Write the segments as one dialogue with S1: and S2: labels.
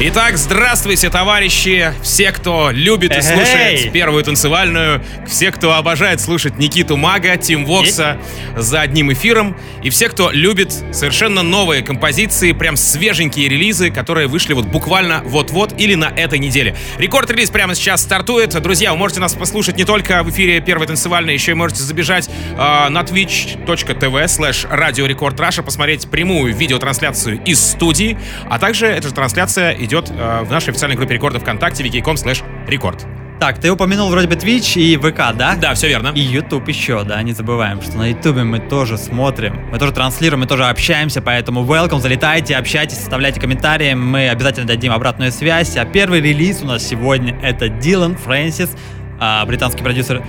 S1: Итак, здравствуйте, товарищи, все, кто любит и слушает первую танцевальную, все, кто обожает слушать Никиту Мага, Тим Вокса за одним эфиром, и все, кто любит совершенно новые композиции, прям свеженькие релизы, которые вышли вот буквально вот-вот или на этой неделе. Рекорд-релиз прямо сейчас стартует. Друзья, вы можете нас послушать не только в эфире первой танцевальной, еще и можете забежать э, на twitch.tv slash Radio Record Russia, посмотреть прямую видеотрансляцию из студии, а также эта же трансляция идет э, в нашей официальной группе рекордов ВКонтакте wiki.com slash record.
S2: Так, ты упомянул вроде бы Twitch и ВК, да?
S1: Да, все верно.
S2: И YouTube еще, да, не забываем, что на YouTube мы тоже смотрим, мы тоже транслируем, мы тоже общаемся, поэтому welcome, залетайте, общайтесь, оставляйте комментарии, мы обязательно дадим обратную связь. А первый релиз у нас сегодня это Дилан Фрэнсис, а, британский продюсер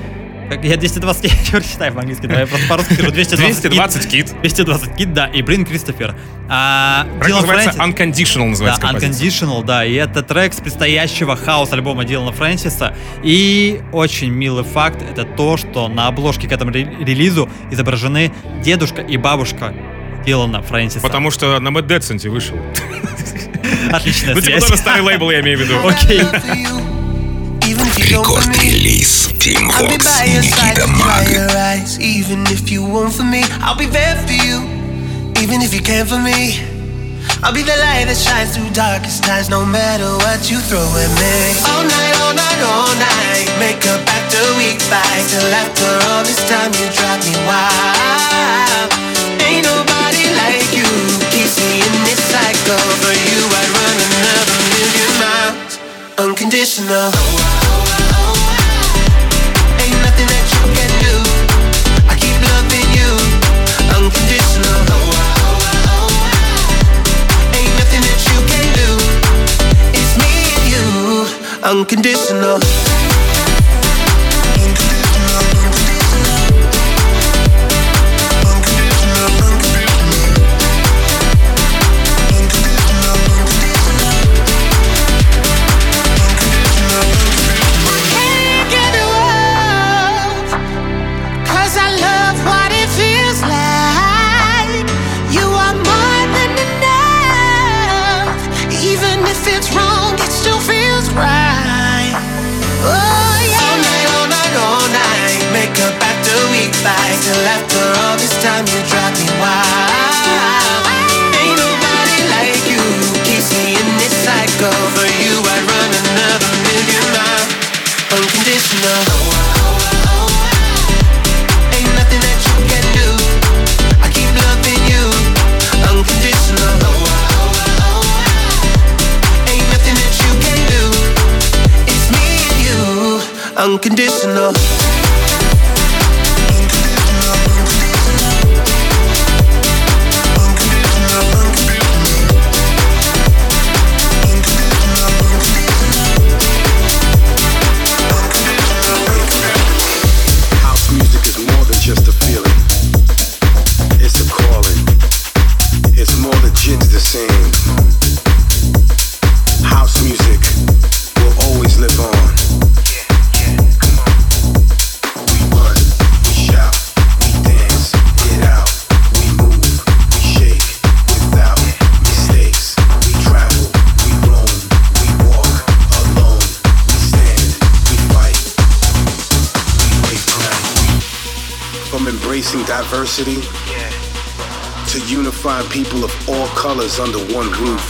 S2: я 220 кит читаю по-английски, давай я просто по-русски скажу. 220,
S1: 220 кит.
S2: 220 кит, да, и Брин Кристофер.
S1: А, Дилан называется Фрэнсис, Unconditional называется
S2: Да, композиция. Unconditional, да, и это трек с предстоящего хаос-альбома Дилана Фрэнсиса. И очень милый факт, это то, что на обложке к этому релизу изображены дедушка и бабушка Дилана Фрэнсиса.
S1: Потому что на Mad Decent вышел.
S2: Отличная
S1: Ну, типа, старый лейбл, я имею в виду.
S2: Окей.
S3: Рекорд-релиз Team Vox и Никита Маг.
S4: Even if you want for me, I'll be there for you. Even if you can't for me. I'll be the light that shines through darkest times, no matter what you throw at me. All night, all night, all night. Make up after we fight. Till after all this time, you drive me wild. Ain't nobody like you. Keeps me in this cycle. For you, I'd run another million miles. Unconditional. Unconditional.
S5: Diversity to unifying people of all colors under one roof.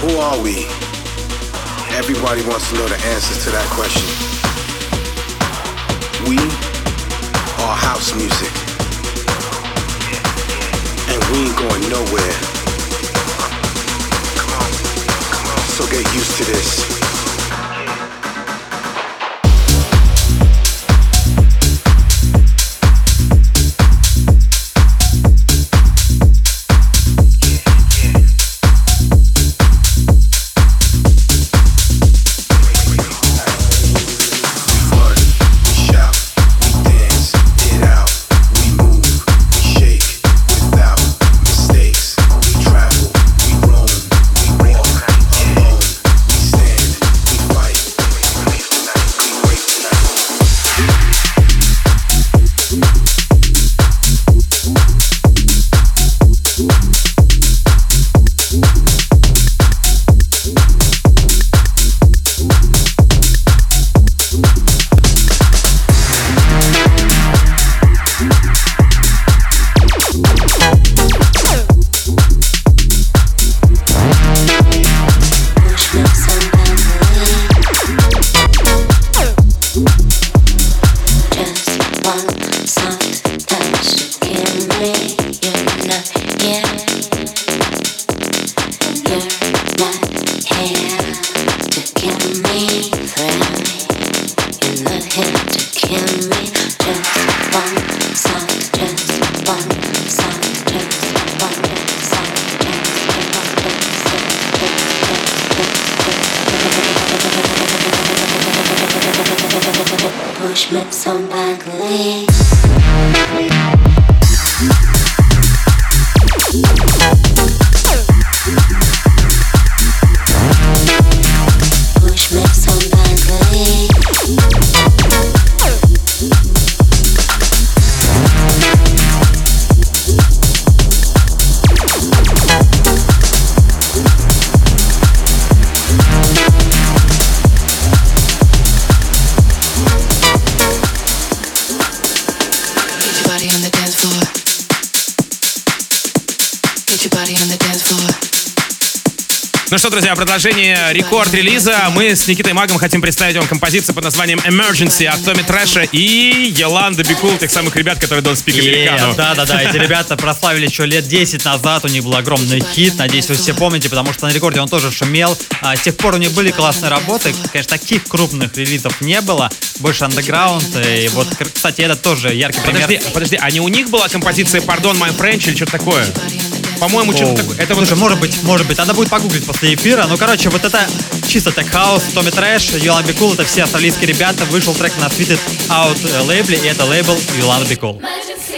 S5: Who are we? Everybody wants to know the answers to that question. We are house music. And we ain't going nowhere. So get used to this.
S1: Продолжение рекорд-релиза. Мы с Никитой Магом хотим представить вам композицию под названием Emergency от Томми Трэша и Йоланда Бикул, тех самых ребят, которые Don't Speak Americano.
S2: Да-да-да, эти ребята прославили еще лет 10 назад, у них был огромный хит, надеюсь, вы все помните, потому что на рекорде он тоже шумел. А, с тех пор у них были классные работы, конечно, таких крупных релизов не было, больше андеграунд, и вот, кстати, это тоже яркий
S1: пример. Подожди, подожди, а не у них была композиция Pardon My French или что-то такое? По-моему, что-то такое.
S2: Это Слушай, вот... может быть, может быть. Надо будет погуглить после эфира. Ну, короче, вот это чисто так хаус, Tommy Trash, Yolanda Be Cool, это все австралийские ребята. Вышел трек на Sweat It Out лейбле, и это лейбл Yolanda Be Cool.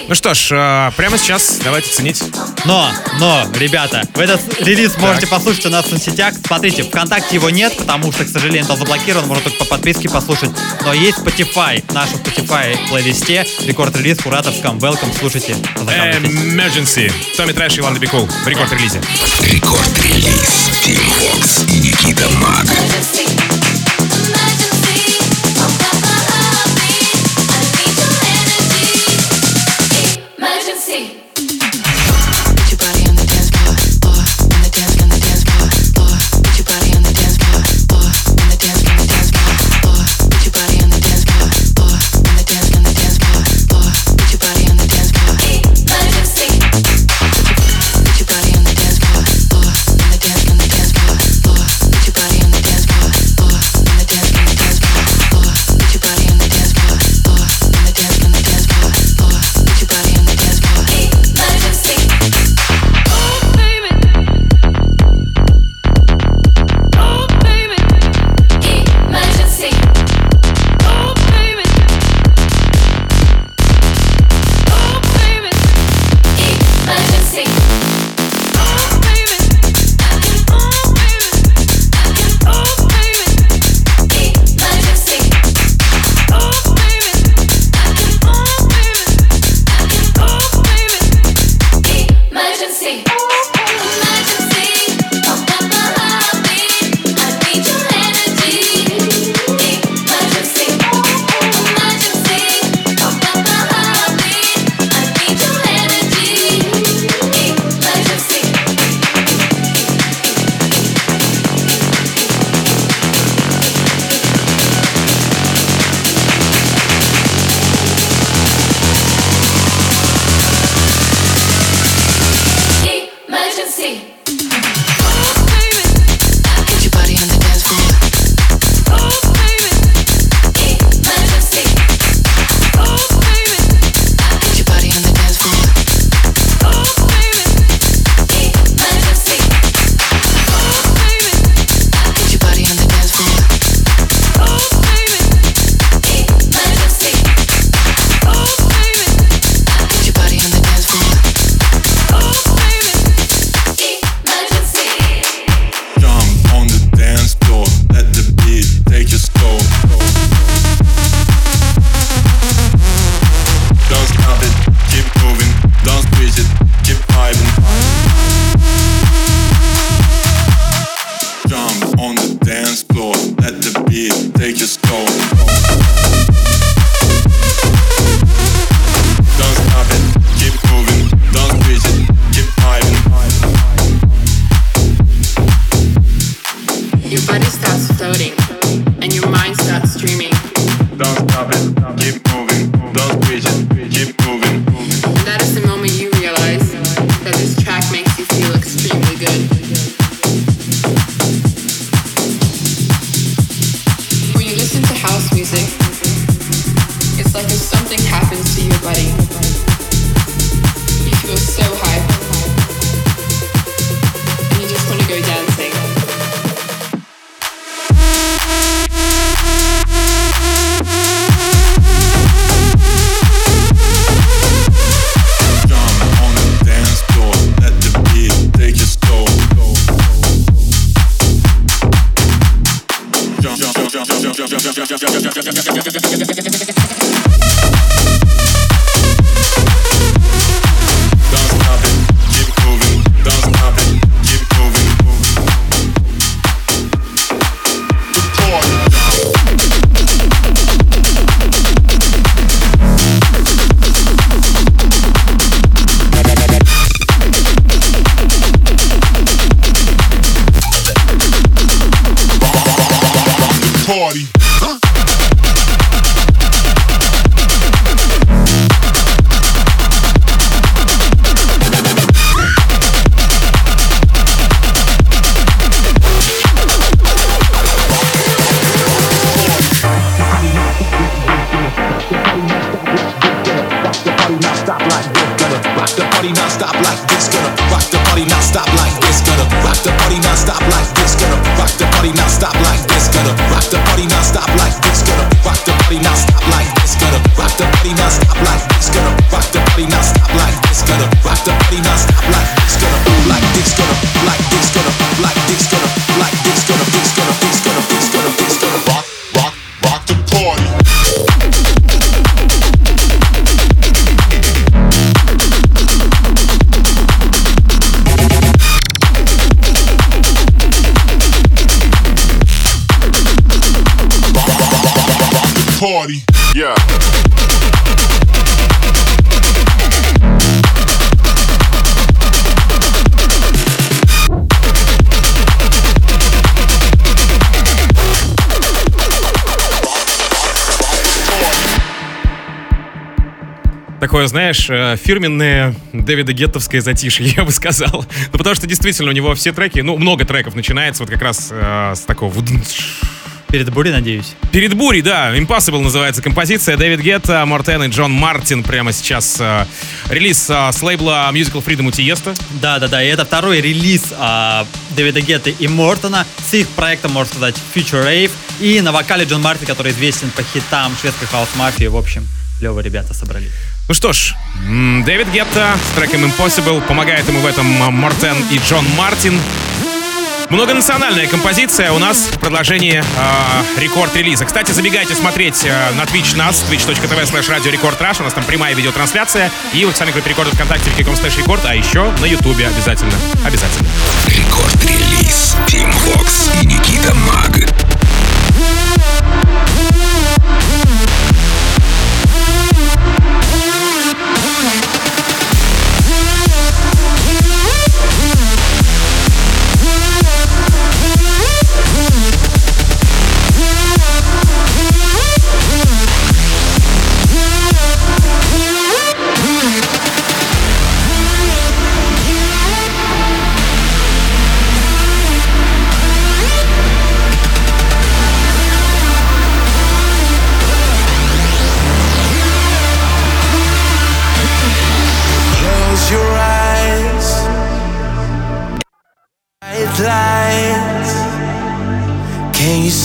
S1: Ну что ж, э, прямо сейчас давайте заценим.
S2: Но, но, ребята, вы этот релиз так. можете послушать у нас в соцсетях. Смотрите, ВКонтакте его нет, потому что, к сожалению, он заблокирован, можно только по подписке послушать. Но есть Spotify, в нашем Spotify плейлисте, Record Release в кураторском. Welcome, слушайте.
S1: Emergency. Tommy Trash, Yolanda Be Cool в Record Release.
S3: Рекорд-релиз. Тим Фокс и Никита Мак.
S1: Знаешь, э, фирменное Дэвида Геттовское затишье, я бы сказал. Ну, потому что действительно у него все треки, ну, много треков начинается вот как раз э, с такого...
S2: Перед бурей, надеюсь.
S1: Перед бурей, да, Impossible называется композиция. Дэвид Гетта, Мортен и Джон Мартин прямо сейчас э, релиз э, с лейбла Musical Freedom у Тиеста.
S2: Да, да, да. И это второй релиз а, Дэвида Гетты и Мортона с их проектом, можно сказать, Future Rave. И на вокале Джон Мартин, который известен по хитам шведской хаус-мафии. В общем, клевые ребята собрались.
S1: Ну что ж, Дэвид Гетта с треком Impossible помогает ему в этом Мортен и Джон Мартин. Многонациональная композиция у нас в продолжении э, рекорд-релиза. Кстати, забегайте смотреть э, на Twitch нас, twitch.tv slash radio record rush. У нас там прямая видеотрансляция. И в официальной группе рекорда ВКонтакте wiki.com slash рекорд. А еще на Ютубе обязательно. Обязательно.
S3: Рекорд-релиз Team Vox и Никита Маг.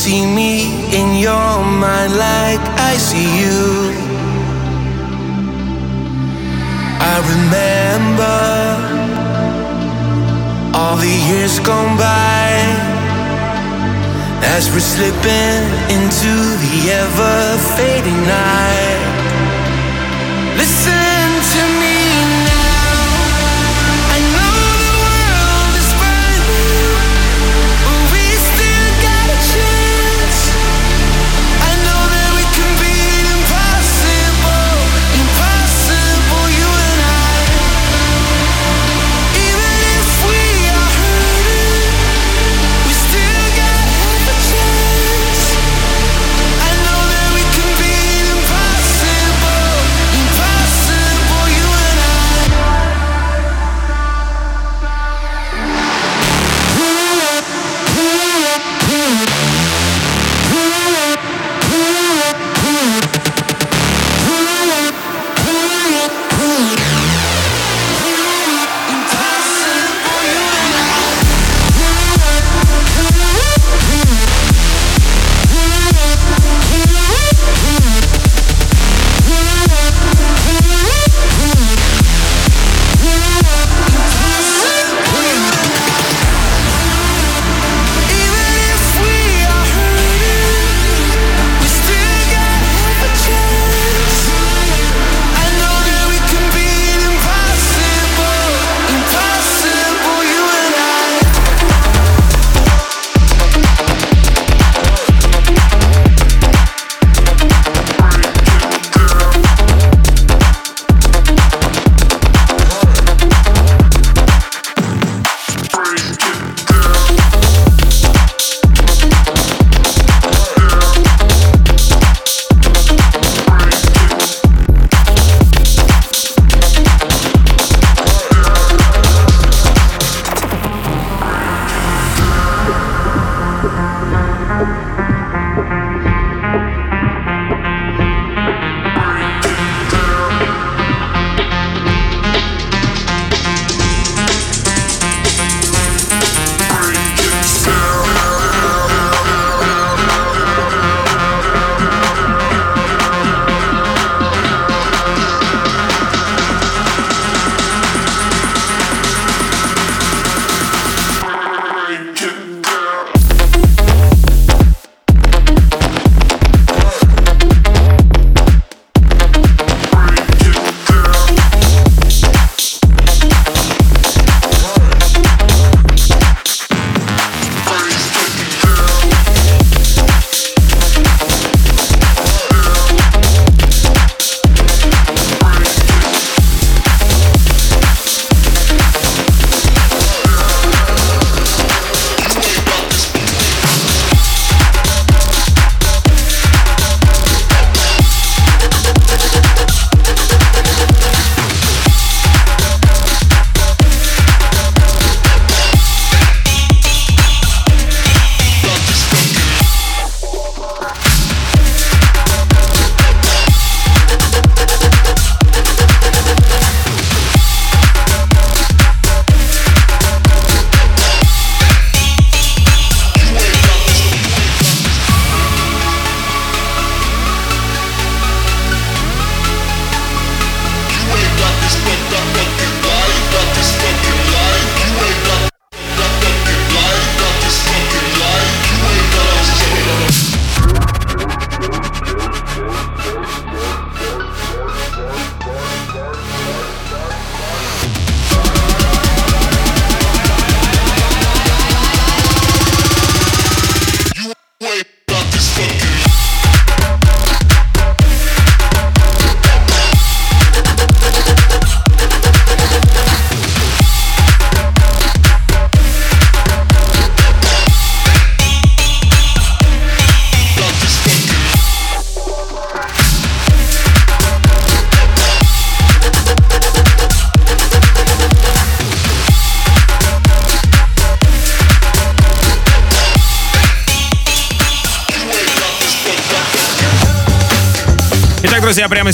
S4: See me in your mind like I see you? I remember all the years gone by as we're slipping into the ever fading night.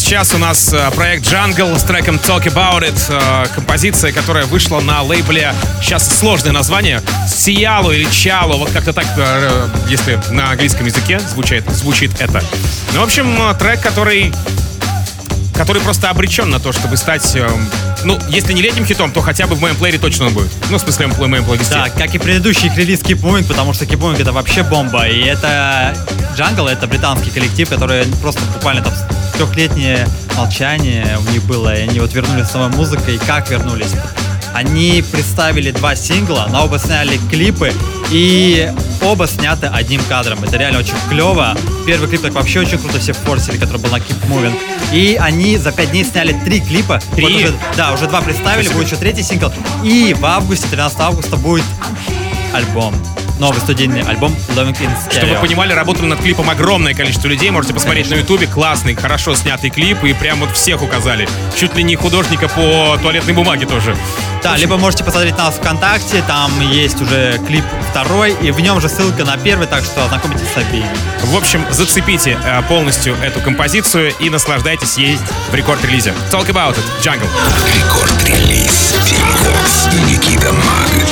S1: Сейчас у нас э, проект Jungle с треком Talk About It. Э, композиция, которая вышла на лейбле, сейчас сложное название, Сияло или Чало, вот как-то так, э, если на английском языке звучит, звучит это. Ну, в общем, трек, который который просто обречен на то, чтобы стать, ну, если не летним хитом, то хотя бы в моем плеере точно он будет. Ну, в смысле, в моем плейлисте.
S2: Да, как и предыдущий релиз Moving, потому что Moving это вообще бомба. И это Jungle, это британский коллектив, который просто буквально там трехлетнее молчание у них было, и они вот вернулись с новой музыкой. И как вернулись? Они представили два сингла, на оба сняли клипы, и оба сняты одним кадром. Это реально очень клево. Первый клип так вообще очень круто все форсили, который был на Keep Moving. И они за пять дней сняли три клипа.
S1: Три? Вот
S2: уже, да, уже два представили, будет еще третий сингл. И в августе, 13 августа будет альбом новый студийный альбом Loving in Stereo.
S1: Чтобы вы понимали, работали над клипом огромное количество людей. Можете посмотреть Конечно. на ютубе. Классный, хорошо снятый клип. И прям вот всех указали. Чуть ли не художника по туалетной бумаге тоже.
S2: Да, либо можете посмотреть нас ВКонтакте. Там есть уже клип второй. И в нем же ссылка на первый. Так что ознакомитесь с обеими.
S1: В общем, зацепите э, полностью эту композицию и наслаждайтесь ей в рекорд-релизе. Talk about it. Jungle.
S3: Рекорд-релиз. Тим Вокс и Никита Маг.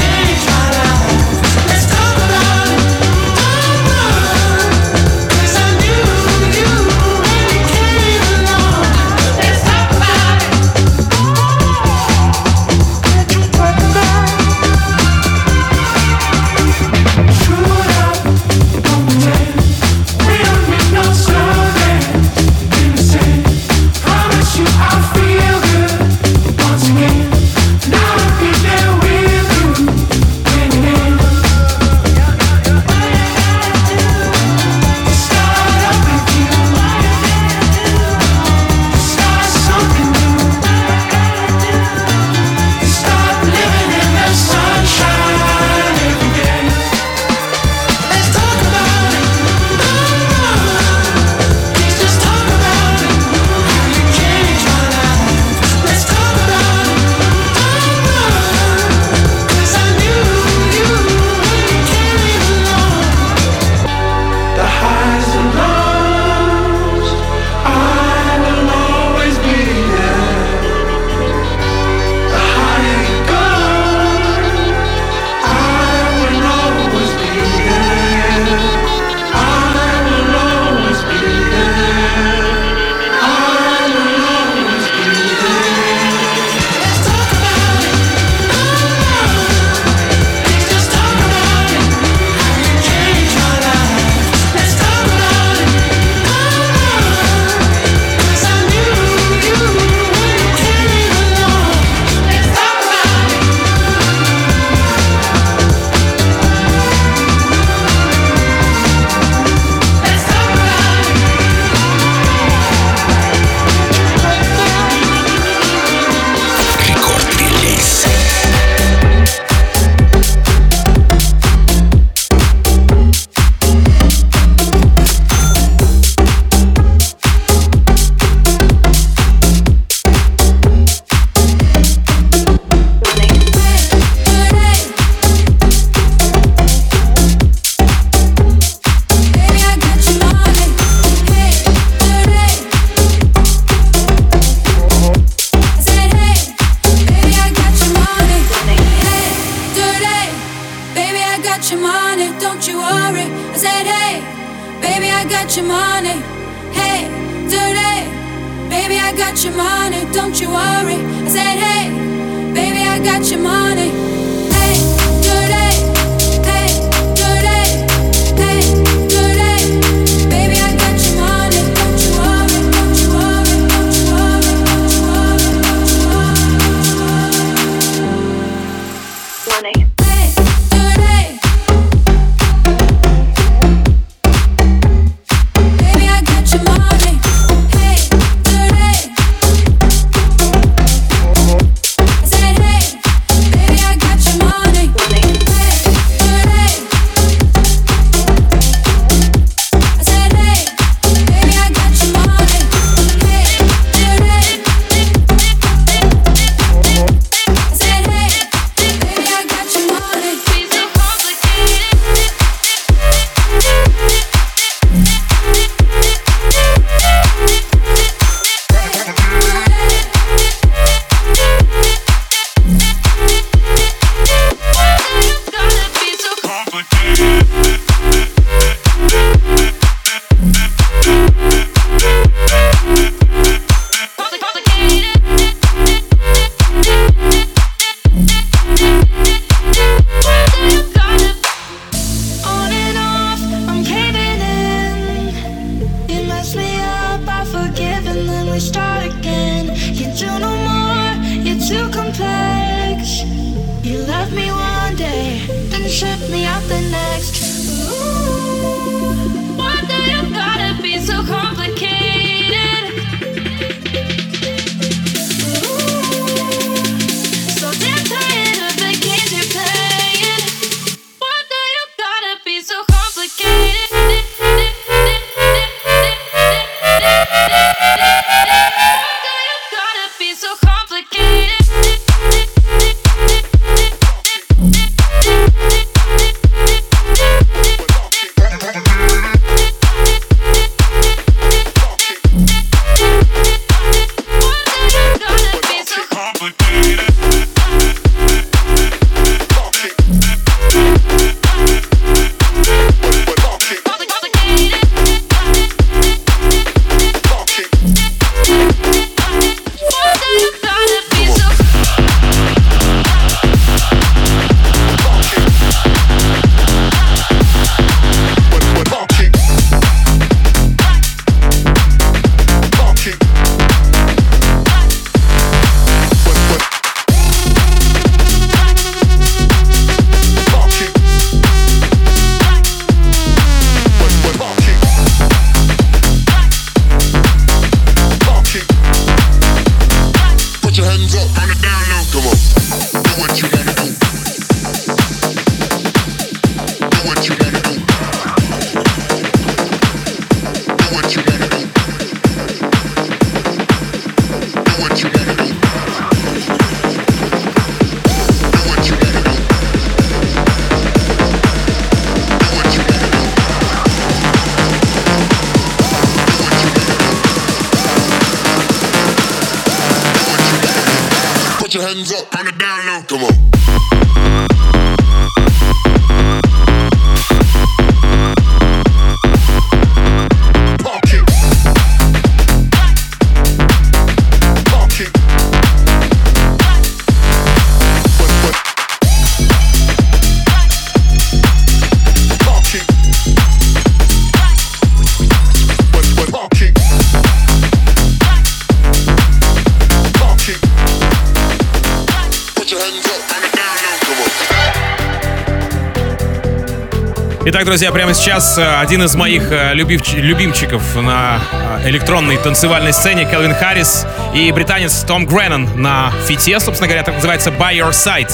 S1: Друзья, прямо сейчас э, один из моих э, любивч- любимчиков на э, электронной танцевальной сцене Келвин Харрис и британец Том Греннон на фите, собственно говоря, так называется By Your Side.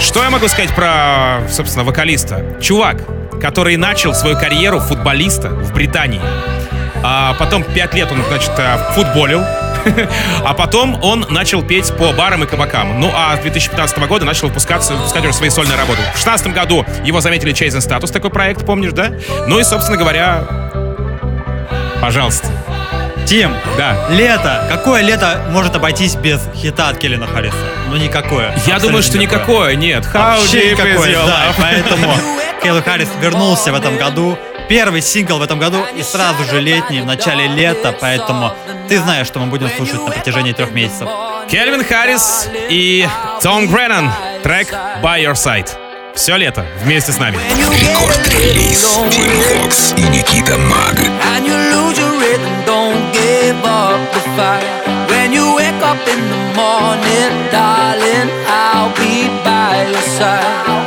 S1: Что я могу сказать про, собственно, вокалиста? Чувак, который начал свою карьеру футболиста в Британии. А потом пять лет он, значит, футболил. А потом он начал петь по барам и кабакам. Ну а с 2015 года начал выпускаться, выпускать уже свои сольные работы. В 2016 году его заметили Chasing Status, такой проект, помнишь, да? Ну и, собственно говоря, пожалуйста.
S2: Тим,
S1: Да.
S2: лето. Какое лето может обойтись без хита от Келлина Харриса? Ну никакое.
S1: Я думаю, что никакое, нет. How
S2: Вообще никакое, да. Поэтому Келвин Харрис вернулся в этом году. Первый сингл в этом году и сразу же летний, в начале лета, поэтому ты знаешь, что мы будем слушать на протяжении трех месяцев.
S1: Кельвин Харрис и Том Греннон. Трек By Your Side. Все лето вместе с нами.
S3: Рекорд-релиз Тим Вокс и Никита Маг.
S6: When you wake up in the morning, darling, I'll be by your side.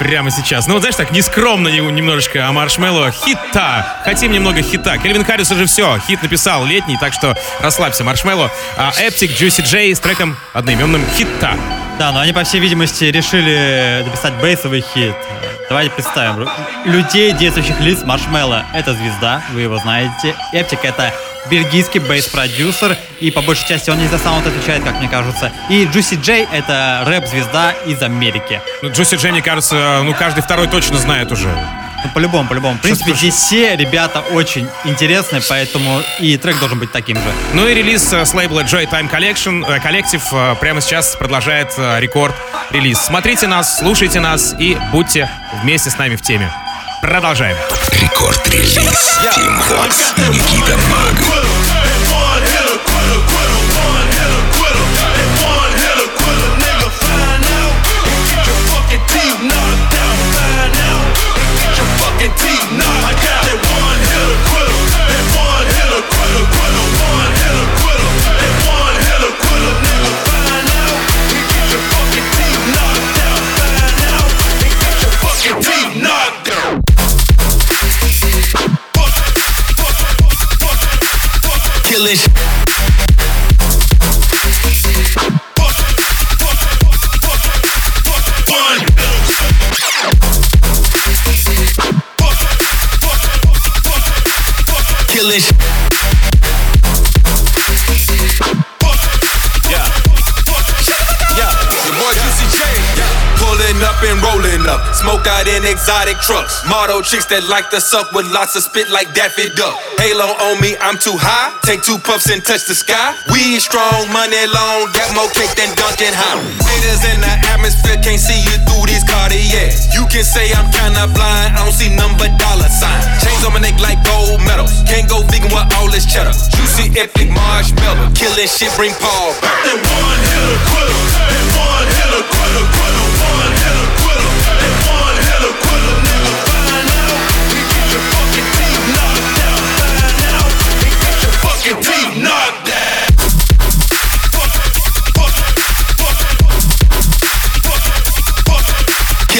S1: Прямо сейчас. Ну вот знаешь, так нескромно не- немножечко, а Marshmello Hitta. Хотим немного Hitta. Calvin Harris уже все, хит написал летний, так что расслабься, Marshmello. А Eptic, Juicy J с треком одноименным Hitta.
S2: Да, но они, по всей видимости, решили написать bass овый хит. Давайте представим. Людей, действующих лиц, Marshmello — это звезда, вы его знаете. Eptic — это бельгийский bass-продюсер, и по большей части он не за саунд отвечает, как мне кажется. И Juicy J — это рэп-звезда из Америки.
S1: Ну, Juicy J, мне кажется, ну каждый второй точно знает уже.
S2: Ну, по-любому, по-любому. В принципе, здесь все ребята очень интересные, поэтому и трек должен быть таким же.
S1: Ну и релиз э, с лейбла Joy Time Collection, э, Collective э, прямо сейчас продолжает э, рекорд релиз. Смотрите нас, слушайте нас и будьте вместе с нами в теме. Продолжаем.
S3: Рекорд-релиз. Тим Вокс, Никита Маг.
S7: And rolling up, smoke out in exotic trucks. Model chicks that like to suck with lots of spit like Daffy Duck. Halo on me, I'm too high. Take two puffs and touch the sky. We strong, money long, got more cake than Duncan High. Haters in the atmosphere can't see you through these Cartiers. You can say I'm kinda blind, I don't see but dollar signs. Chains on my neck like gold medals. Can't go vegan with all this cheddar. Juicy epic marshmallow, killing shit, bring Paul back. And one hit a quitter, and one hit a quitter, quitter,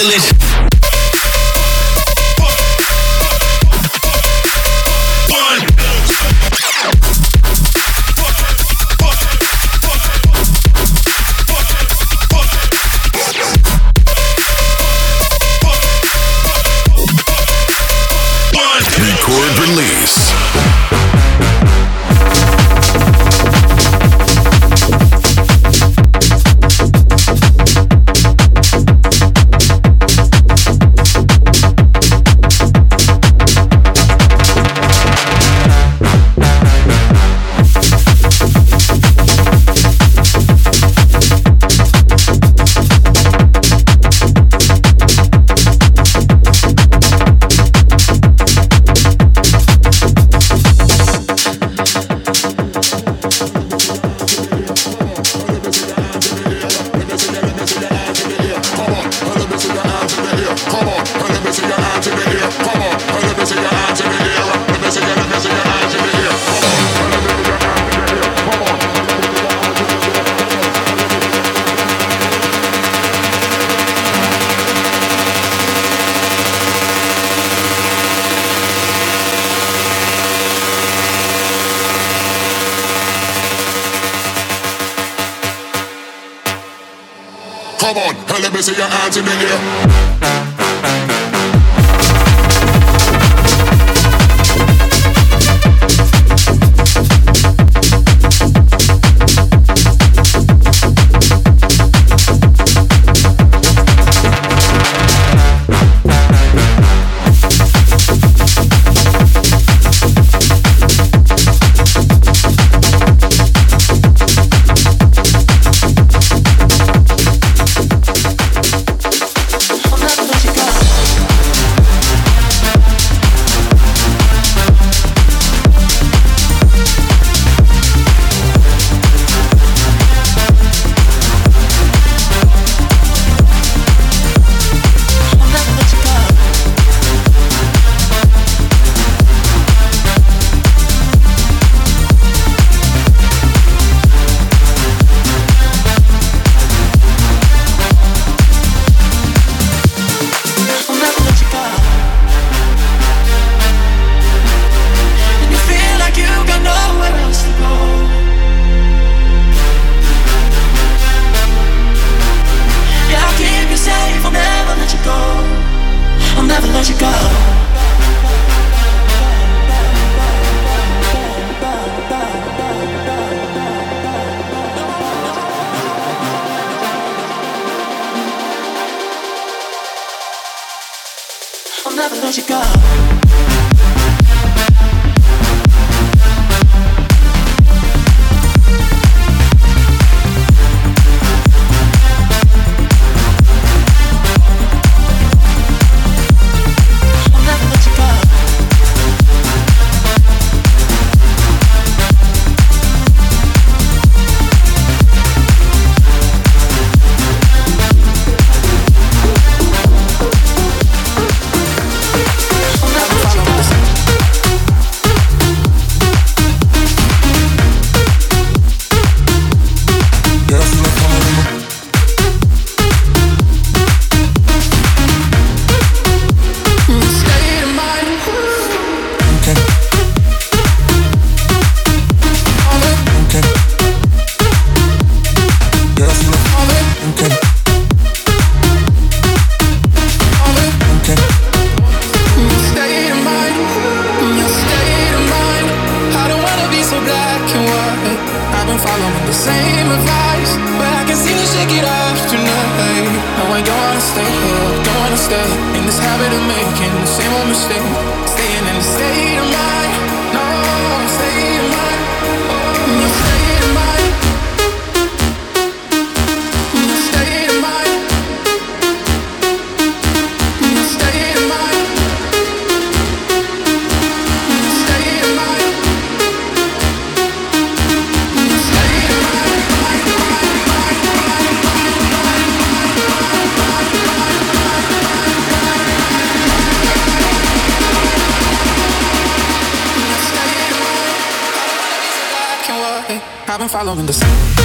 S4: ridiculous. Let me see your hands in the air.
S8: don't you go? I've been following the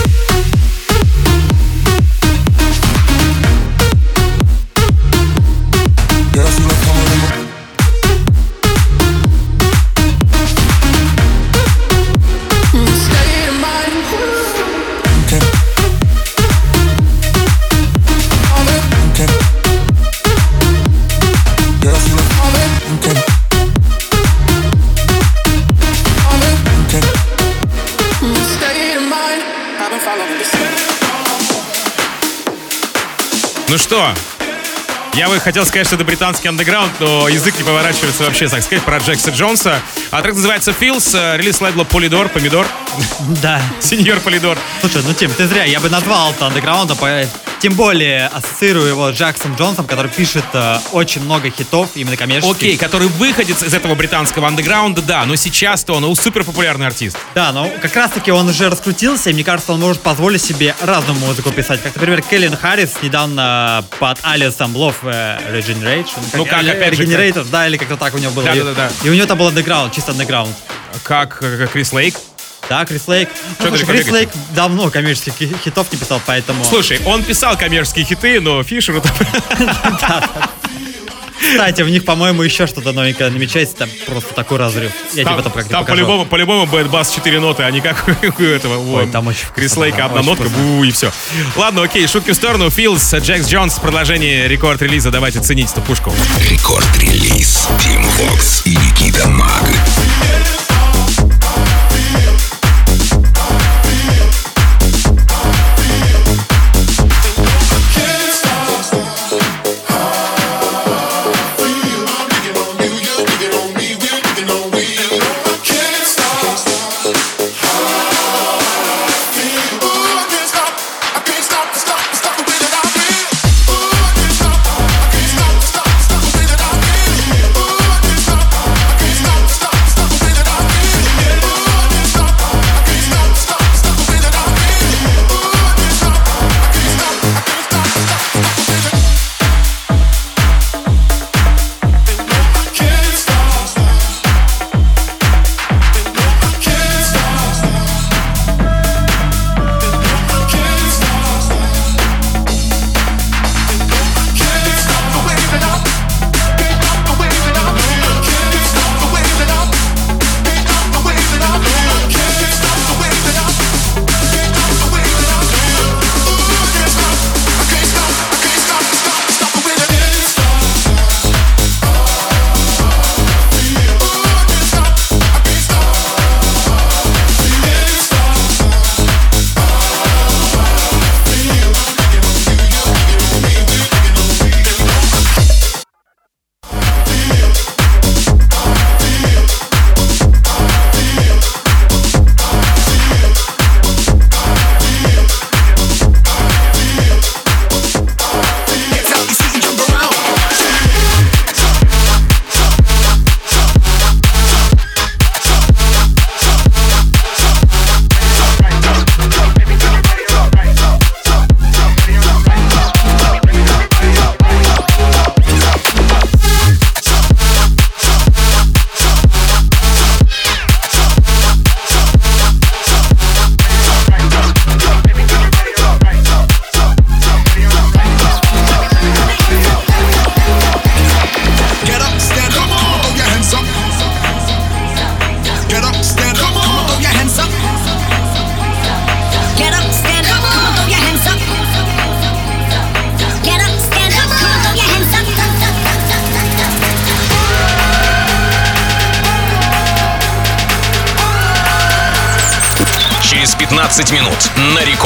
S1: что, я бы хотел сказать, что это британский андеграунд, но язык не поворачивается вообще, так сказать, про Джекса Джонса. А трек называется «Feels», э, релиз лейбла «Polydor», «Помидор»,
S2: Да.
S1: «Сеньор Полидор».
S2: Слушай, ну Тим, ты зря, я бы назвал это андеграундом, по- тем более ассоциирую его с Джексом Джонсом, который пишет э, очень много хитов, именно коммерческих.
S1: Окей, который выходит из этого британского андеграунда, да, но сейчас-то он супер популярный артист.
S2: Да, но как раз таки он уже раскрутился, и мне кажется, он может позволить себе разную музыку писать. Как, например, Calvin Harris недавно под алиасом Love э, Regeneration.
S1: Ну, как,
S2: или
S1: опять же,
S2: Regenerator, да, или как-то так у него было.
S1: Да-да-да.
S2: И у него там был андеграунд, чисто андеграунд.
S1: Как, как Крис Лейк.
S2: Да, Крис Лейк. Ну, слушай, Крис? Лейк давно коммерческих хи- хитов не писал, поэтому...
S1: Слушай, он писал коммерческие хиты, но Фишеру там...
S2: Кстати, в них, по-моему, еще что-то новенькое намечается, там просто такой разрыв. Я тебе
S1: Там,
S2: потом как-то
S1: там по-любому, по-любому Bad Bass 4 ноты, а не как у этого.
S2: Ой,
S1: вот.
S2: там очень
S1: Крис Лейка одна
S2: очень
S1: нотка, бу, и все. Ладно, окей, шутки в сторону. Филс, Джекс Джонс, продолжение рекорд-релиза. Давайте ценить эту пушку.
S9: Рекорд-релиз Тим Вокс и Никита Маг.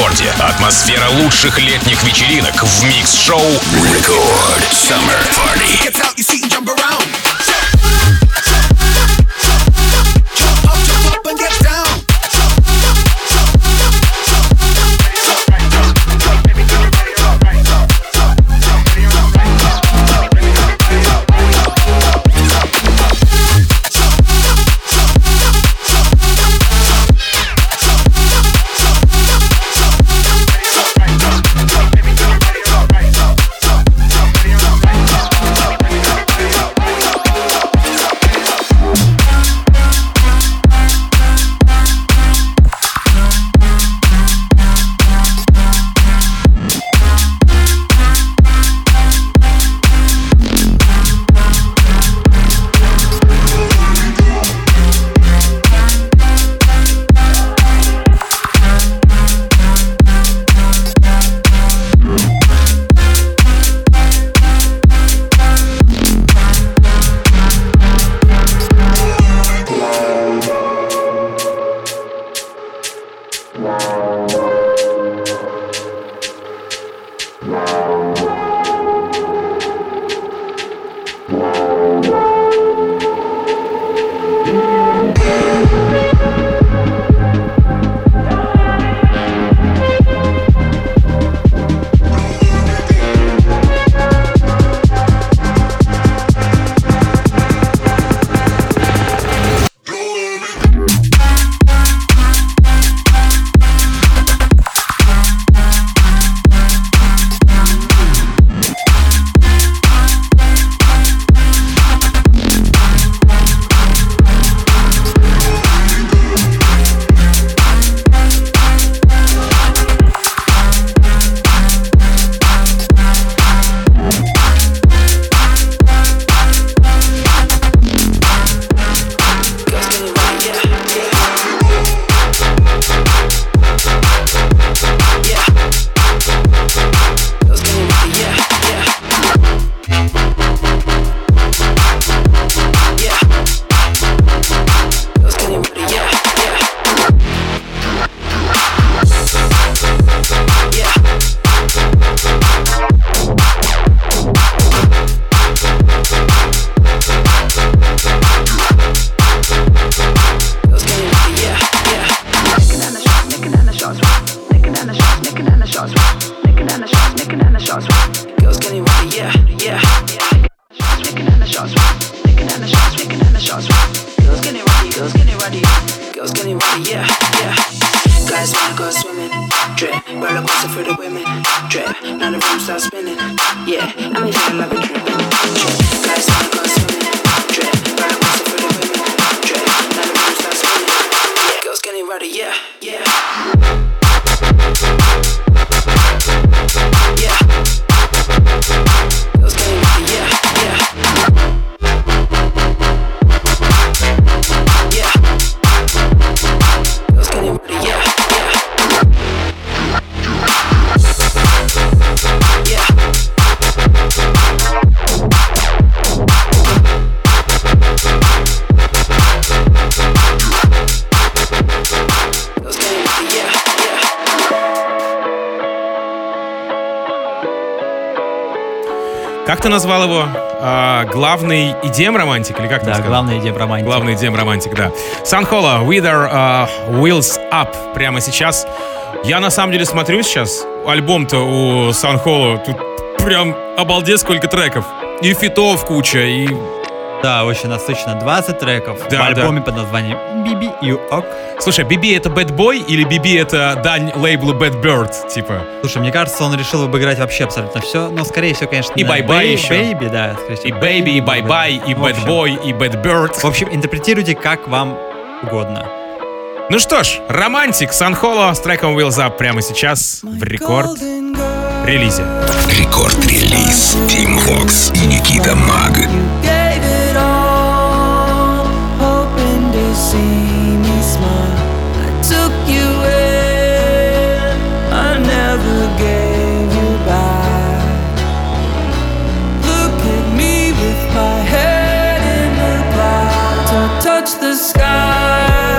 S9: Рекорде. Атмосфера лучших летних вечеринок в микс-шоу Рекорд Summer Party.
S1: Как ты назвал его? А, главный EDM романтик или как ты
S2: Да,
S1: сказал?
S2: главный EDM романтик.
S1: Главный EDM романтик, да. San Holo, Wither а, Wheels Up прямо сейчас. Я на самом деле смотрю сейчас альбом-то у San Holo. Тут прям обалдеть сколько треков. И фитов куча, и...
S2: Да, очень насыщенно. 20 треков
S1: Да,
S2: в альбоме под названием BB U OK.
S1: Слушай, BB это Bad Boy или BB это дань лейблу Bitbird, типа?
S2: Слушай, мне кажется, он решил обыграть вообще абсолютно все, но скорее всего, конечно,
S1: И Bye Bye еще.
S2: Baby, да.
S1: И Baby, и Bye Bye, и Bad
S2: общем.
S1: Boy, и Bad Bird.
S2: В общем, интерпретируйте как вам угодно.
S1: Ну что ж, романтик Санхоло с треком Wheels Up прямо сейчас в рекорд релизе.
S3: Рекорд-релиз Team Vox и Никита Маг.
S6: The sky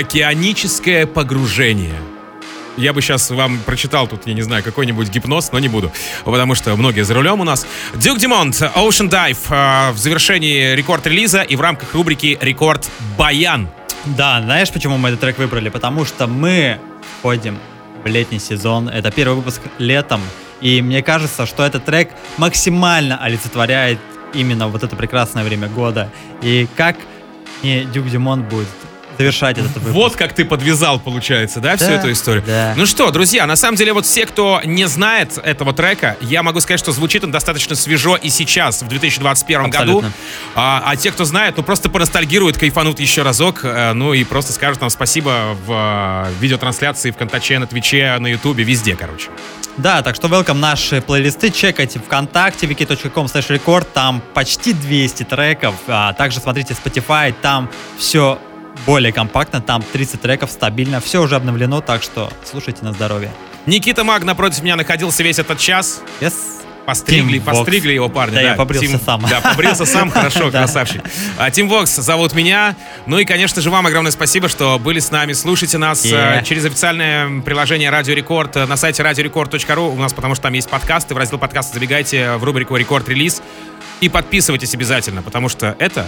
S1: Океаническое погружение. Я бы сейчас вам прочитал тут, я не знаю, какой-нибудь гипноз, но не буду, потому что многие за рулем у нас. Дюк Димонт, Ocean Dive э, в завершении рекорд-релиза и в рамках рубрики «Рекорд Баян».
S2: Да, знаешь, почему мы этот трек выбрали? Потому что мы входим в летний сезон. Это первый выпуск летом. И мне кажется, что этот трек максимально олицетворяет именно вот это прекрасное время года. И как не Дюк Димон будет завершать этот выпуск.
S1: Вот как ты подвязал, получается, да, всю
S2: Да,
S1: эту историю?
S2: да.
S1: Ну что, друзья, на самом деле, вот все, кто не знает этого трека, я могу сказать, что звучит он достаточно свежо и сейчас, в 2021 году.
S2: Абсолютно.
S1: А, а те, кто знает, ну просто поностальгируют, кайфанут еще разок, э, ну и просто скажут нам спасибо в э, видеотрансляции, в Контаче, на Твиче, на Ютубе, везде, короче.
S2: Да, так что welcome наши плейлисты, чекайте ВКонтакте, wiki.com slash record, там почти 200 треков, а также смотрите Spotify, там все более компактно, там 30 треков стабильно, все уже обновлено, так что слушайте на здоровье.
S1: Никита Маг напротив меня находился весь этот час.
S2: Yes.
S1: Постригли, постригли его парни.
S2: Да, я побрился
S1: Тим-
S2: сам.
S1: Да, побрился сам, хорошо,
S2: Да.
S1: красавчик. А, Тим Вокс зовут меня. Ну и, конечно же, вам огромное спасибо, что были с нами. Слушайте нас
S2: Yeah.
S1: э, через официальное приложение Радио Рекорд э, на сайте radiorecord.ru. У нас, потому что там есть подкасты. В раздел подкасты забегайте в рубрику Record Release. И подписывайтесь обязательно, потому что это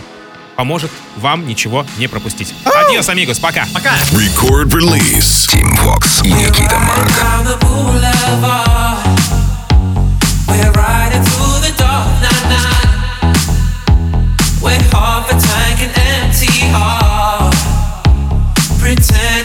S1: поможет вам ничего не пропустить. Адьос, амигос, пока!
S2: Пока!
S3: Record Release. Team Fox и Никита
S6: Pretend